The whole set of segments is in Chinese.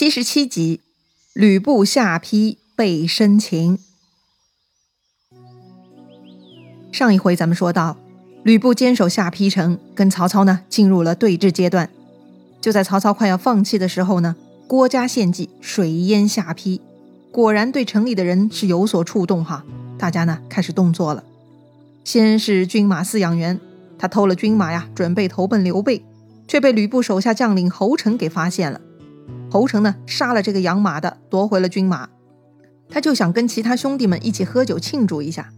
七十七集，吕布下邳被生擒。上一回咱们说到，吕布坚守下邳城，跟曹操呢进入了对峙阶段。就在曹操快要放弃的时候呢，郭嘉献计水淹下邳，果然对城里的人是有所触动哈。大家呢开始动作了。先是军马饲养员，他偷了军马呀，准备投奔刘备，却被吕布手下将领侯成给发现了。侯成呢，杀了这个养马的，夺回了军马。他就想跟其他兄弟们一起喝酒庆祝一下，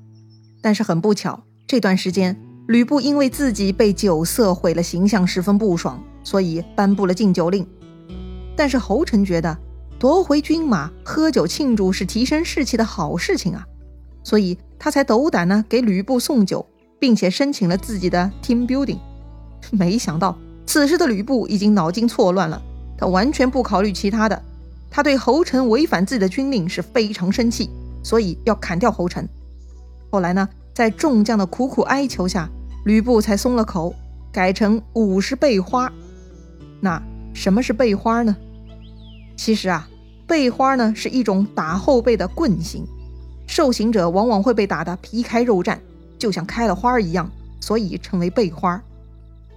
但是很不巧，这段时间吕布因为自己被酒色毁了形象，十分不爽，所以颁布了禁酒令。但是侯成觉得夺回军马、喝酒庆祝是提升士气的好事情啊，所以他才斗胆呢给吕布送酒，并且申请了自己的 team building。没想到此时的吕布已经脑筋错乱了。他完全不考虑其他的，他对侯成违反自己的军令是非常生气，所以要砍掉侯成。后来呢，在众将的苦苦哀求下，吕布才松了口，改成五十倍花。那什么是倍花呢？其实啊，倍花呢是一种打后背的棍刑，受刑者往往会被打得皮开肉绽，就像开了花一样，所以称为倍花。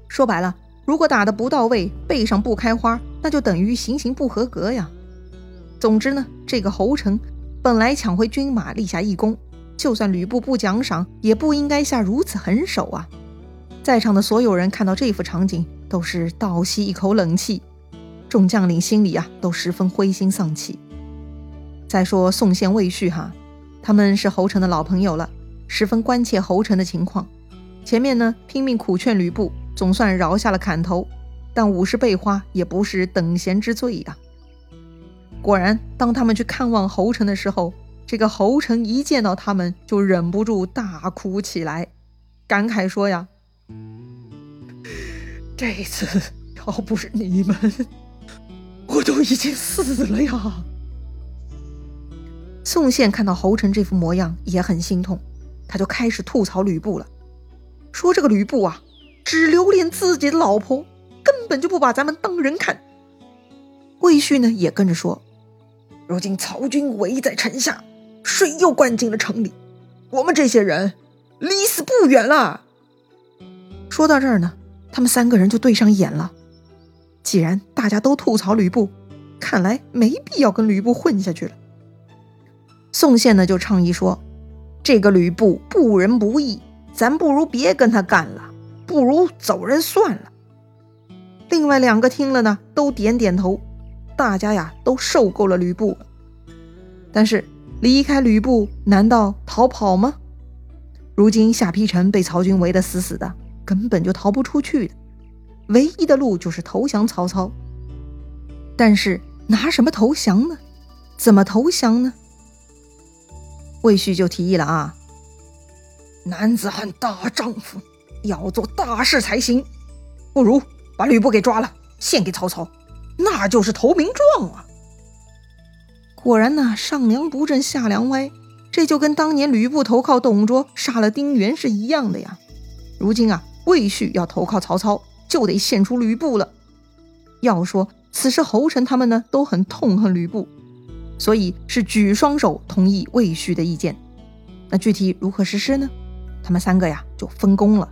说白了。如果打的不到位，背上不开花，那就等于行刑不合格呀。总之呢，这个侯成本来抢回军马立下一功，就算吕布不奖赏，也不应该下如此狠手啊。在场的所有人看到这幅场景，都是倒吸一口冷气，众将领心里啊都十分灰心丧气。再说宋宪、魏续哈，他们是侯成的老朋友了，十分关切侯成的情况。前面呢拼命苦劝吕布。总算饶下了砍头，但五十倍花也不是等闲之罪呀。果然，当他们去看望侯成的时候，这个侯成一见到他们就忍不住大哭起来，感慨说：“呀，这次要不是你们，我都已经死了呀。”宋宪看到侯成这副模样也很心痛，他就开始吐槽吕布了，说：“这个吕布啊。”只留恋自己的老婆，根本就不把咱们当人看。魏续呢也跟着说：“如今曹军围在城下，水又灌进了城里，我们这些人离死不远了。”说到这儿呢，他们三个人就对上眼了。既然大家都吐槽吕布，看来没必要跟吕布混下去了。宋宪呢就倡议说：“这个吕布不仁不义，咱不如别跟他干了。”不如走人算了。另外两个听了呢，都点点头。大家呀，都受够了吕布。但是离开吕布，难道逃跑吗？如今下邳城被曹军围得死死的，根本就逃不出去的。唯一的路就是投降曹操。但是拿什么投降呢？怎么投降呢？魏续就提议了啊，男子汉大丈夫。要做大事才行，不如把吕布给抓了，献给曹操，那就是投名状啊！果然呢，上梁不正下梁歪，这就跟当年吕布投靠董卓杀了丁原是一样的呀。如今啊，魏续要投靠曹操，就得献出吕布了。要说此时侯成他们呢都很痛恨吕布，所以是举双手同意魏续的意见。那具体如何实施呢？他们三个呀就分工了。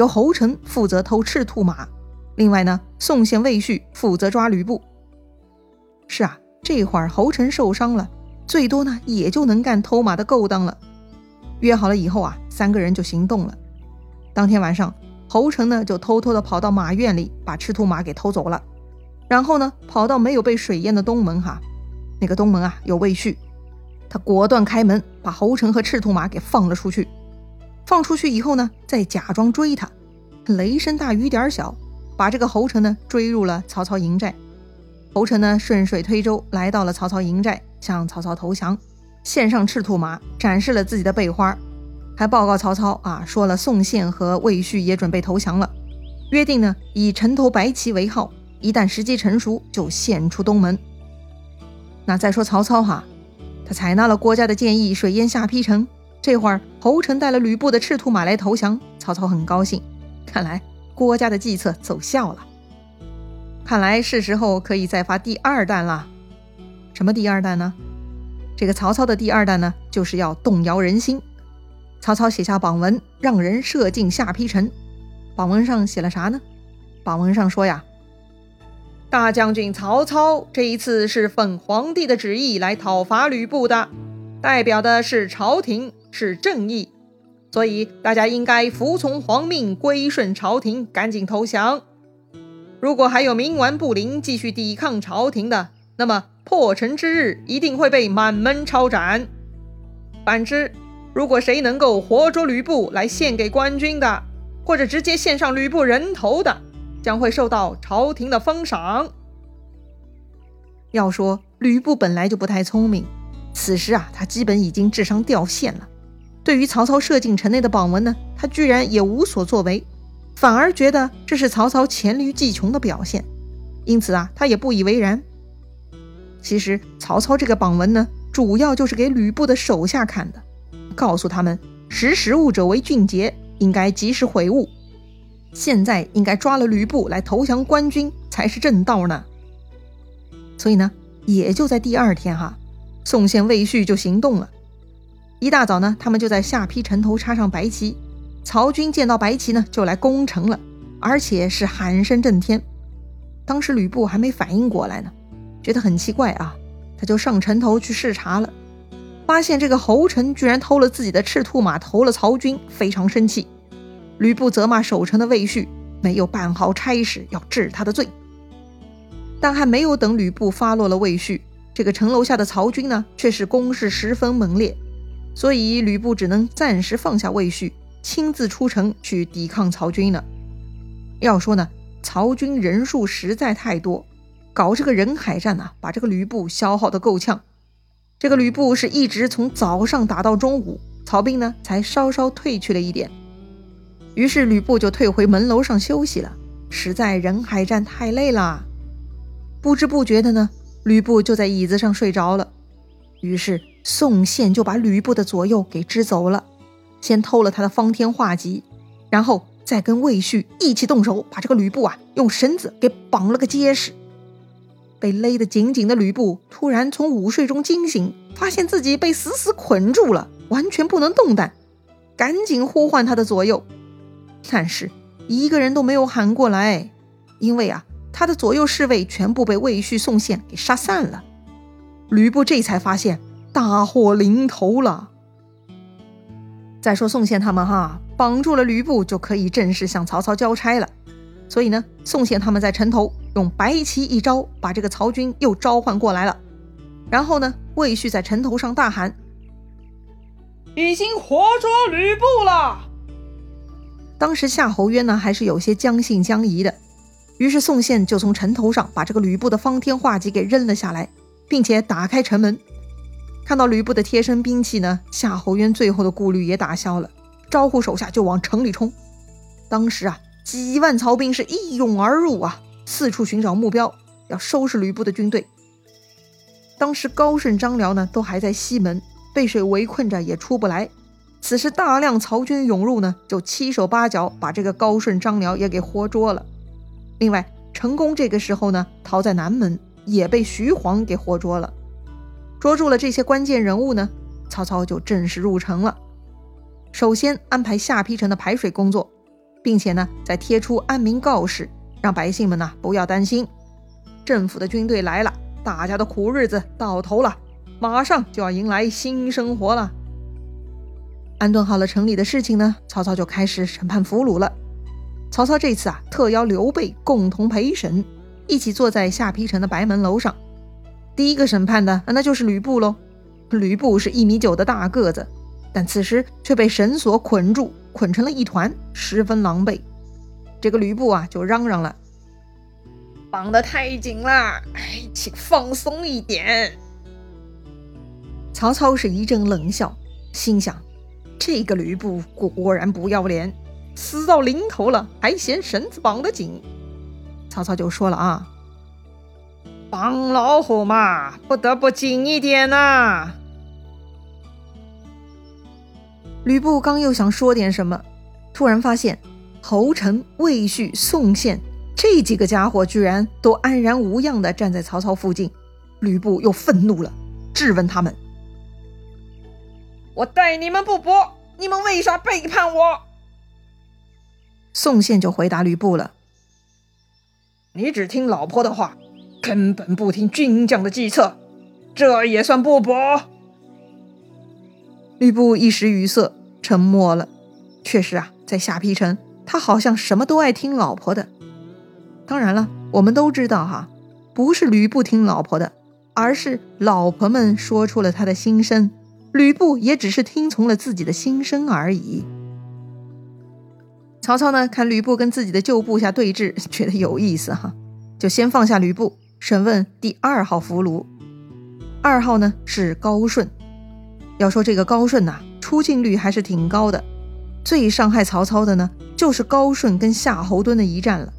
由侯成负责偷赤兔马，另外呢，宋宪、魏续负责抓吕布。是啊，这会儿侯成受伤了，最多呢也就能干偷马的勾当了。约好了以后啊，三个人就行动了。当天晚上，侯成呢就偷偷的跑到马院里，把赤兔马给偷走了。然后呢，跑到没有被水淹的东门哈，那个东门啊有魏续，他果断开门，把侯成和赤兔马给放了出去。放出去以后呢，再假装追他，雷声大雨点小，把这个侯成呢追入了曹操营寨。侯成呢顺水推舟来到了曹操营寨，向曹操投降，献上赤兔马，展示了自己的背花，还报告曹操啊，说了宋宪和魏续也准备投降了，约定呢以城头白旗为号，一旦时机成熟就献出东门。那再说曹操哈，他采纳了郭嘉的建议，水淹下邳城。这会儿，侯成带了吕布的赤兔马来投降，曹操很高兴。看来郭家的计策奏效了。看来是时候可以再发第二弹了。什么第二弹呢？这个曹操的第二弹呢，就是要动摇人心。曹操写下榜文，让人射进下邳城。榜文上写了啥呢？榜文上说呀，大将军曹操这一次是奉皇帝的旨意来讨伐吕布的，代表的是朝廷，是正义，所以大家应该服从皇命，归顺朝廷，赶紧投降。如果还有冥顽不灵，继续抵抗朝廷的，那么破城之日一定会被满门抄斩。反之，如果谁能够活捉吕布来献给官军的，或者直接献上吕布人头的，将会受到朝廷的封赏。要说吕布本来就不太聪明，此时啊，他基本已经智商掉线了。对于曹操射进城内的榜文呢，他居然也无所作为，反而觉得这是曹操黔驴技穷的表现，因此啊，他也不以为然。其实曹操这个榜文呢，主要就是给吕布的手下看的，告诉他们识时务者为俊杰。应该及时悔悟，现在应该抓了吕布来投降官军才是正道呢。所以呢，也就在第二天哈，宋宪、魏续就行动了。一大早呢，他们就在下邳城头插上白旗。曹军见到白旗呢，就来攻城了，而且是喊声震天。当时吕布还没反应过来呢，觉得很奇怪啊，他就上城头去视察了。发现这个侯成居然偷了自己的赤兔马，投了曹军，非常生气。吕布责骂守城的魏续没有办好差事，要治他的罪。但还没有等吕布发落了魏续，这个城楼下的曹军呢，却是攻势十分猛烈，所以吕布只能暂时放下魏续，亲自出城去抵抗曹军了。要说呢，曹军人数实在太多，搞这个人海战呐，把这个吕布消耗的够呛。这个吕布是一直从早上打到中午，曹兵呢才稍稍退去了一点。于是吕布就退回门楼上休息了，实在人海战太累了。不知不觉的呢，吕布就在椅子上睡着了。于是宋宪就把吕布的左右给支走了，先偷了他的方天画戟，然后再跟魏续一起动手，把这个吕布啊用绳子给绑了个结实。被勒得紧紧的吕布突然从午睡中惊醒，发现自己被死死捆住了，完全不能动弹，赶紧呼唤他的左右，但是一个人都没有喊过来，因为啊，他的左右侍卫全部被魏续、宋宪给杀散了。吕布这才发现大祸临头了。再说宋宪他们哈，绑住了吕布，就可以正式向曹操交差了。所以呢，宋宪他们在城头用白旗一招，把这个曹军又召唤过来了。然后呢，魏续在城头上大喊：“已经活捉吕布了。”当时夏侯渊呢还是有些将信将疑的，于是宋宪就从城头上把这个吕布的方天画戟给扔了下来，并且打开城门。看到吕布的贴身兵器呢，夏侯渊最后的顾虑也打消了，招呼手下就往城里冲。当时啊。几万曹兵是一涌而入啊，四处寻找目标，要收拾吕布的军队。当时高顺、张辽呢，都还在西门，被水围困着，也出不来。此时大量曹军涌入呢，就七手八脚把这个高顺、张辽也给活捉了。另外，成功这个时候呢，逃在南门，也被徐晃给活捉了。捉住了这些关键人物呢，曹操就正式入城了。首先安排下邳城的排水工作。并且呢，再贴出安民告示，让百姓们呢不要担心，政府的军队来了，大家的苦日子到头了，马上就要迎来新生活了。安顿好了城里的事情呢，曹操就开始审判俘虏了。曹操这次啊，特邀刘备共同陪审，一起坐在下邳城的白门楼上。第一个审判的那就是吕布喽。吕布是一米九的大个子，但此时却被绳索捆住。捆成了一团，十分狼狈。这个吕布啊，就嚷嚷了：“绑得太紧了，哎，请放松一点。”曹操是一阵冷笑，心想：“这个吕布果然不要脸，死到临头了还嫌绳子绑得紧。”曹操就说了：“啊，绑老虎嘛，不得不紧一点呐。”吕布刚又想说点什么，突然发现侯成、魏续、宋宪这几个家伙居然都安然无恙的站在曹操附近，吕布又愤怒了，质问他们：“我待你们不薄，你们为啥背叛我？”宋宪就回答吕布了：“你只听老婆的话，根本不听军将的计策，这也算不薄？”吕布一时语塞，沉默了。确实啊，在下邳城，他好像什么都爱听老婆的。当然了，我们都知道哈，不是吕布听老婆的，而是老婆们说出了他的心声，吕布也只是听从了自己的心声而已。曹操呢，看吕布跟自己的旧部下对峙，觉得有意思哈，就先放下吕布，审问第二号俘虏。二号呢是高顺。要说这个高顺呐，出镜率还是挺高的。最伤害曹操的呢，就是高顺跟夏侯惇的一战了。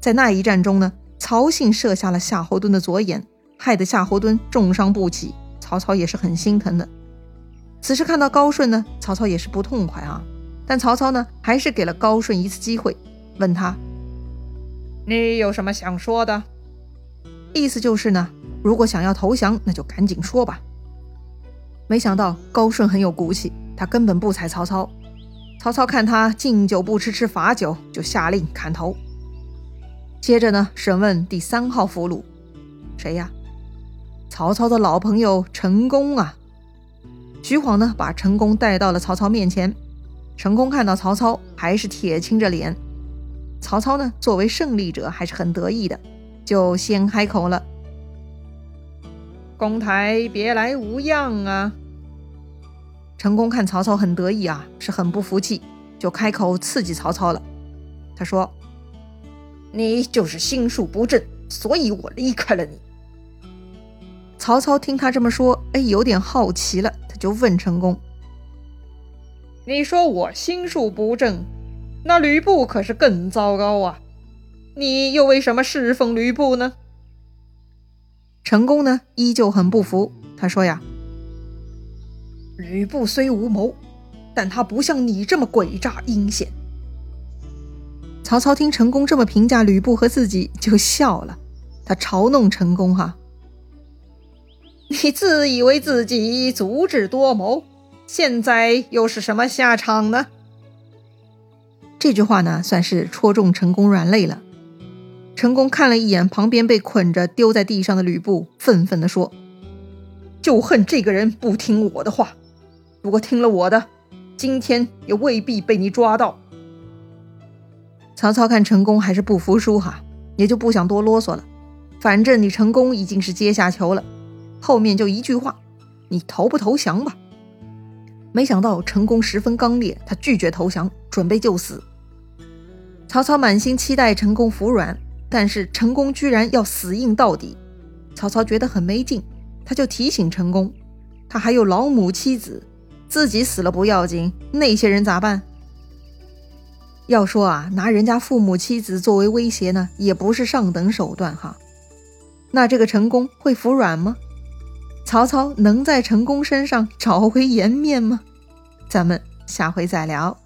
在那一战中呢，曹信射下了夏侯惇的左眼，害得夏侯惇重伤不起。曹操也是很心疼的。此时看到高顺呢，曹操也是不痛快啊。但曹操呢，还是给了高顺一次机会，问他：“你有什么想说的？”意思就是呢，如果想要投降，那就赶紧说吧。没想到高顺很有骨气，他根本不睬曹操。曹操看他敬酒不吃吃罚酒，就下令砍头。接着呢，审问第三号俘虏，谁呀？曹操的老朋友陈宫啊。徐晃呢，把陈宫带到了曹操面前。陈宫看到曹操，还是铁青着脸。曹操呢，作为胜利者，还是很得意的，就先开口了：“公台别来无恙啊。”陈宫看曹操很得意啊，是很不服气，就开口刺激曹操了。他说。你就是心术不正，所以我离开了你。曹操听他这么说，哎，有点好奇了，他就问陈宫：“你说我心术不正，那吕布可是更糟糕啊！你又为什么侍奉吕布呢？”陈宫呢，依旧很不服，他说：“呀，吕布虽无谋，但他不像你这么诡诈阴险。”曹操听陈宫这么评价吕布和自己，就笑了。他嘲弄陈宫：“哈，你自以为自己足智多谋，现在又是什么下场呢？”这句话呢，算是戳中陈宫软肋了。陈宫看了一眼旁边被捆着丢在地上的吕布，愤愤地说：“就恨这个人不听我的话。如果听了我的，今天也未必被你抓到。”曹操看陈宫还是不服输哈，也就不想多啰嗦了。反正你成功已经是阶下囚了，后面就一句话：你投不投降吧？没想到陈宫十分刚烈，他拒绝投降，准备就死。曹操满心期待陈宫服软，但是陈宫居然要死硬到底。曹操觉得很没劲，他就提醒陈宫，他还有老母妻子，自己死了不要紧，那些人咋办？要说啊，拿人家父母妻子作为威胁呢，也不是上等手段哈。那这个陈宫会服软吗？曹操能在陈宫身上找回颜面吗？咱们下回再聊。